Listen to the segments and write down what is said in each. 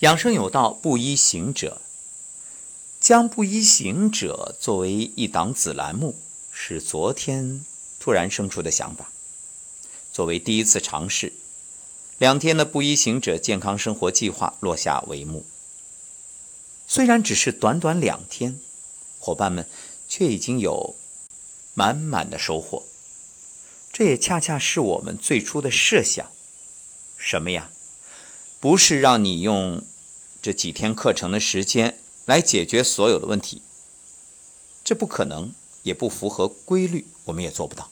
养生有道，不依行者。将不依行者作为一档子栏目，是昨天突然生出的想法。作为第一次尝试，两天的不依行者健康生活计划落下帷幕。虽然只是短短两天，伙伴们却已经有满满的收获。这也恰恰是我们最初的设想。什么呀？不是让你用。这几天课程的时间来解决所有的问题，这不可能，也不符合规律，我们也做不到。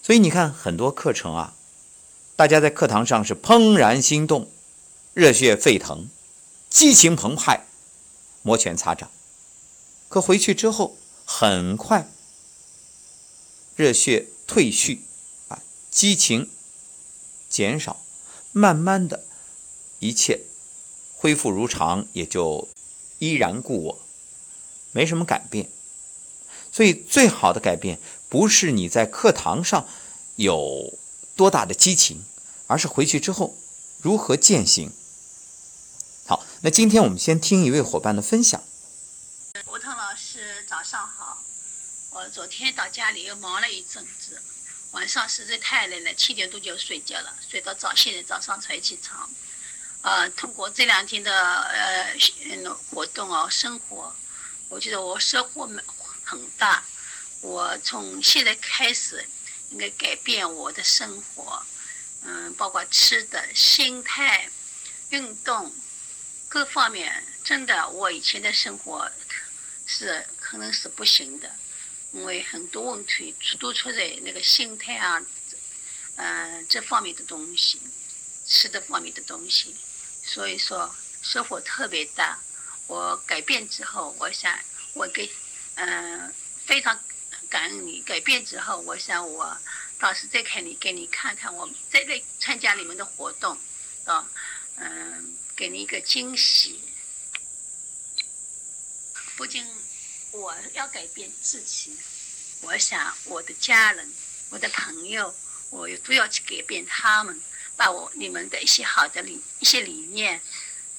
所以你看，很多课程啊，大家在课堂上是怦然心动、热血沸腾、激情澎湃、摩拳擦掌，可回去之后很快热血退去，啊，激情减少，慢慢的，一切。恢复如常，也就依然故我，没什么改变。所以，最好的改变不是你在课堂上有多大的激情，而是回去之后如何践行。好，那今天我们先听一位伙伴的分享。吴腾老师，早上好。我昨天到家里又忙了一阵子，晚上实在太累了，七点多就睡觉了，睡到早，现在早上才起床。呃，通过这两天的呃活动哦，生活，我觉得我收获很大。我从现在开始应该改变我的生活，嗯，包括吃的、心态、运动各方面。真的，我以前的生活是可能是不行的，因为很多问题都出在那个心态啊，嗯，这方面的东西，吃的方面的东西。所以说收获特别大，我改变之后，我想我给嗯非常感恩你改变之后，我想我到时再看你给你看看我再来参加你们的活动，啊嗯给你一个惊喜。不仅我要改变自己，我想我的家人、我的朋友，我也都要去改变他们。把我你们的一些好的理一些理念，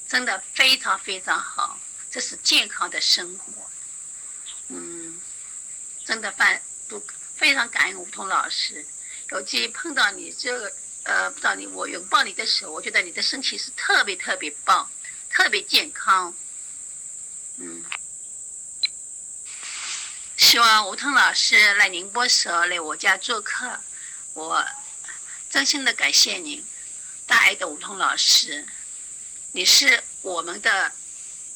真的非常非常好，这是健康的生活，嗯，真的非都非常感恩吴彤老师，尤其碰到你这个呃，碰到你我拥抱你的时候，我觉得你的身体是特别特别棒，特别健康，嗯，希望吴彤老师来宁波时候来我家做客，我。真心的感谢您，大爱的吴彤老师，你是我们的，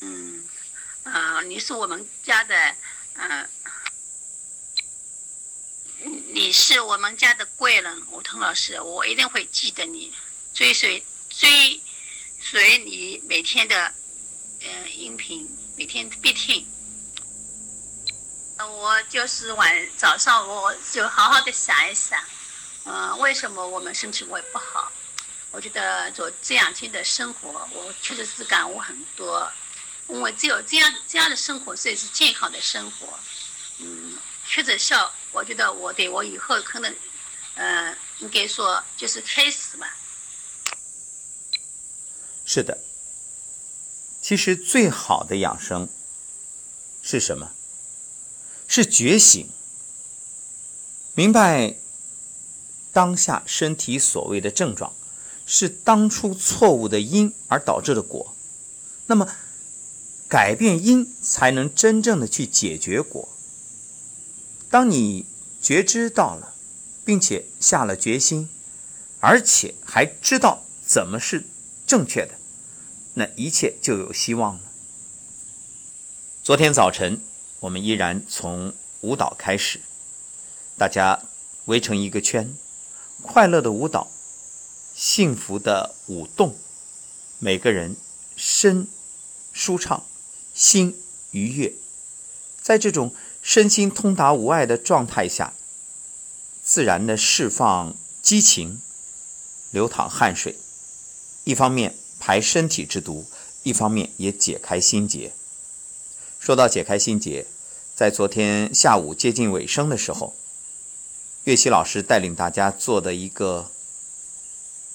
嗯，啊，你是我们家的，嗯，你是我们家的贵人，吴彤老师，我一定会记得你，追随追随你每天的，嗯，音频，每天必听。我就是晚早上，我就好好的想一想。嗯，为什么我们身体会不好？我觉得做这两天的生活，我确实是感悟很多。因为只有这样这样的生活，才是健康的生活。嗯，确实效，我觉得我对我以后可能，嗯，应该说就是开始吧。是的，其实最好的养生是什么？是觉醒，明白。当下身体所谓的症状，是当初错误的因而导致的果。那么，改变因才能真正的去解决果。当你觉知到了，并且下了决心，而且还知道怎么是正确的，那一切就有希望了。昨天早晨，我们依然从舞蹈开始，大家围成一个圈。快乐的舞蹈，幸福的舞动，每个人身舒畅，心愉悦，在这种身心通达无碍的状态下，自然的释放激情，流淌汗水，一方面排身体之毒，一方面也解开心结。说到解开心结，在昨天下午接近尾声的时候。岳西老师带领大家做的一个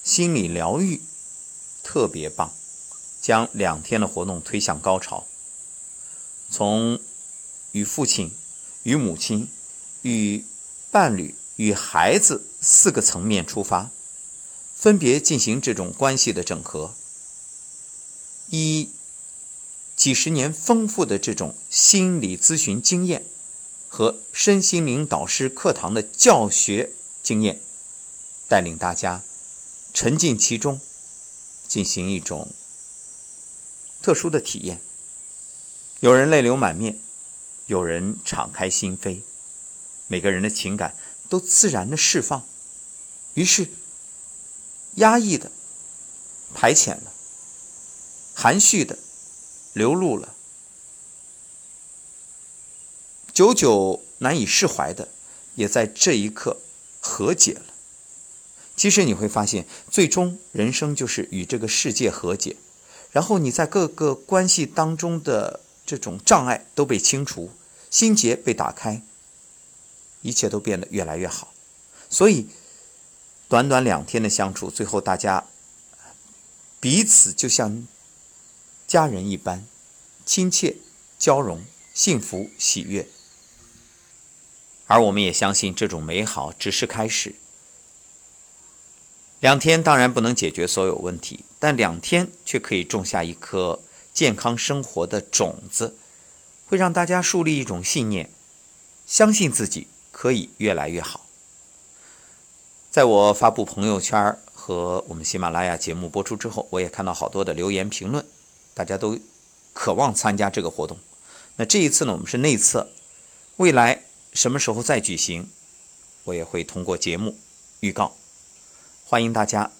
心理疗愈，特别棒，将两天的活动推向高潮，从与父亲、与母亲、与伴侣、与孩子四个层面出发，分别进行这种关系的整合，以几十年丰富的这种心理咨询经验和身心灵导师课堂的教学经验，带领大家沉浸其中，进行一种特殊的体验。有人泪流满面，有人敞开心扉，每个人的情感都自然的释放，于是压抑的排遣了，含蓄的。流露了，久久难以释怀的，也在这一刻和解了。其实你会发现，最终人生就是与这个世界和解，然后你在各个关系当中的这种障碍都被清除，心结被打开，一切都变得越来越好。所以，短短两天的相处，最后大家彼此就像。家人一般，亲切、交融、幸福、喜悦，而我们也相信这种美好只是开始。两天当然不能解决所有问题，但两天却可以种下一颗健康生活的种子，会让大家树立一种信念，相信自己可以越来越好。在我发布朋友圈和我们喜马拉雅节目播出之后，我也看到好多的留言评论。大家都渴望参加这个活动，那这一次呢，我们是内测，未来什么时候再举行，我也会通过节目预告，欢迎大家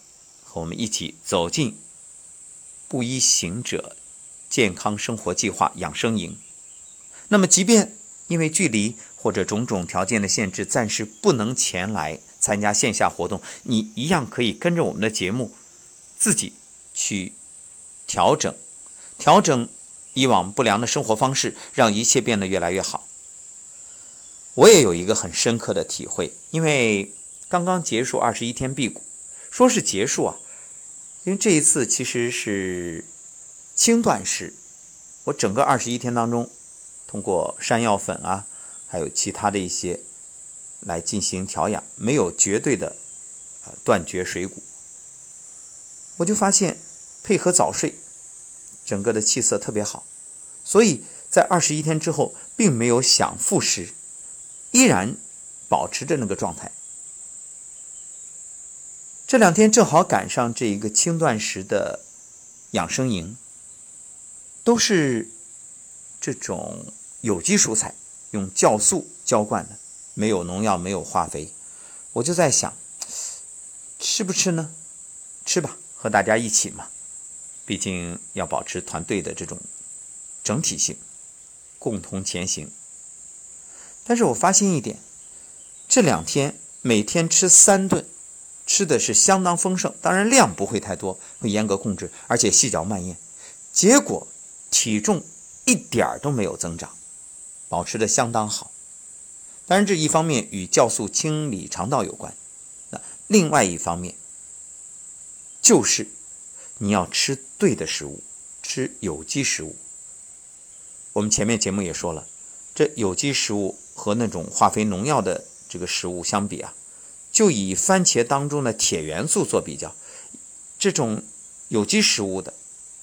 和我们一起走进布衣行者健康生活计划养生营。那么，即便因为距离或者种种条件的限制，暂时不能前来参加线下活动，你一样可以跟着我们的节目，自己去调整。调整以往不良的生活方式，让一切变得越来越好。我也有一个很深刻的体会，因为刚刚结束二十一天辟谷，说是结束啊，因为这一次其实是轻断食。我整个二十一天当中，通过山药粉啊，还有其他的一些来进行调养，没有绝对的断绝水谷。我就发现配合早睡。整个的气色特别好，所以在二十一天之后，并没有想复食，依然保持着那个状态。这两天正好赶上这一个轻断食的养生营，都是这种有机蔬菜，用酵素浇灌的，没有农药，没有化肥。我就在想，吃不吃呢？吃吧，和大家一起嘛。毕竟要保持团队的这种整体性，共同前行。但是我发现一点，这两天每天吃三顿，吃的是相当丰盛，当然量不会太多，会严格控制，而且细嚼慢咽。结果体重一点儿都没有增长，保持的相当好。当然这一方面与酵素清理肠道有关，那另外一方面就是。你要吃对的食物，吃有机食物。我们前面节目也说了，这有机食物和那种化肥农药的这个食物相比啊，就以番茄当中的铁元素做比较，这种有机食物的，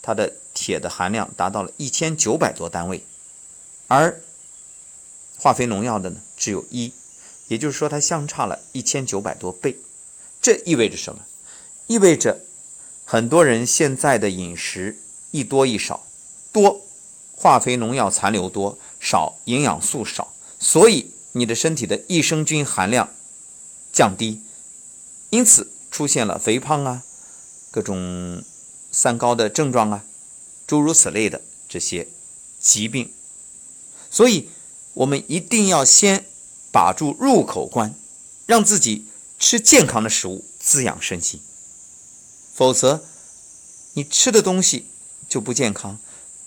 它的铁的含量达到了一千九百多单位，而化肥农药的呢只有一，也就是说它相差了一千九百多倍。这意味着什么？意味着。很多人现在的饮食一多一少，多化肥农药残留多，少营养素少，所以你的身体的益生菌含量降低，因此出现了肥胖啊，各种三高的症状啊，诸如此类的这些疾病。所以，我们一定要先把住入口关，让自己吃健康的食物，滋养身心。否则，你吃的东西就不健康，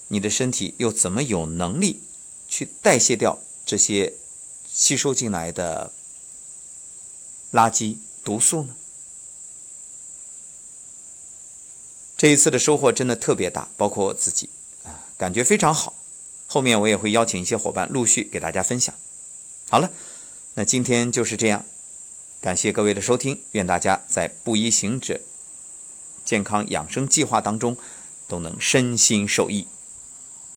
你的身体又怎么有能力去代谢掉这些吸收进来的垃圾毒素呢？这一次的收获真的特别大，包括我自己啊，感觉非常好。后面我也会邀请一些伙伴陆续给大家分享。好了，那今天就是这样，感谢各位的收听，愿大家在布衣行者健康养生计划当中都能身心受益。